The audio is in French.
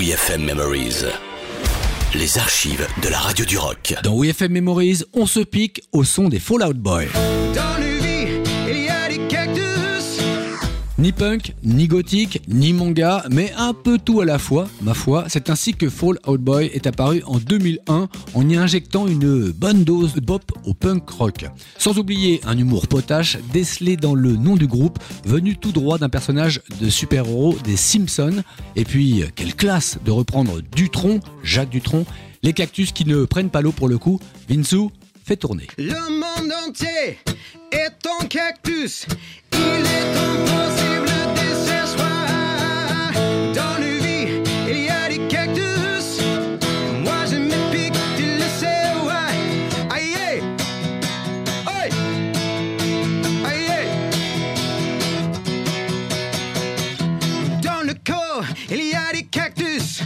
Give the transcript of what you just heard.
WeFM Memories. Les archives de la radio du rock. Dans WeFM Memories, on se pique au son des Fallout Boy. Dans Ni punk, ni gothique, ni manga, mais un peu tout à la fois, ma foi. C'est ainsi que Fall Out Boy est apparu en 2001 en y injectant une bonne dose de pop au punk rock. Sans oublier un humour potache décelé dans le nom du groupe, venu tout droit d'un personnage de super-héros des Simpsons. Et puis, quelle classe de reprendre Dutron, Jacques Dutron, les cactus qui ne prennent pas l'eau pour le coup. Vinsou, fait tourner. Le monde entier est en cactus. Il est big cactus.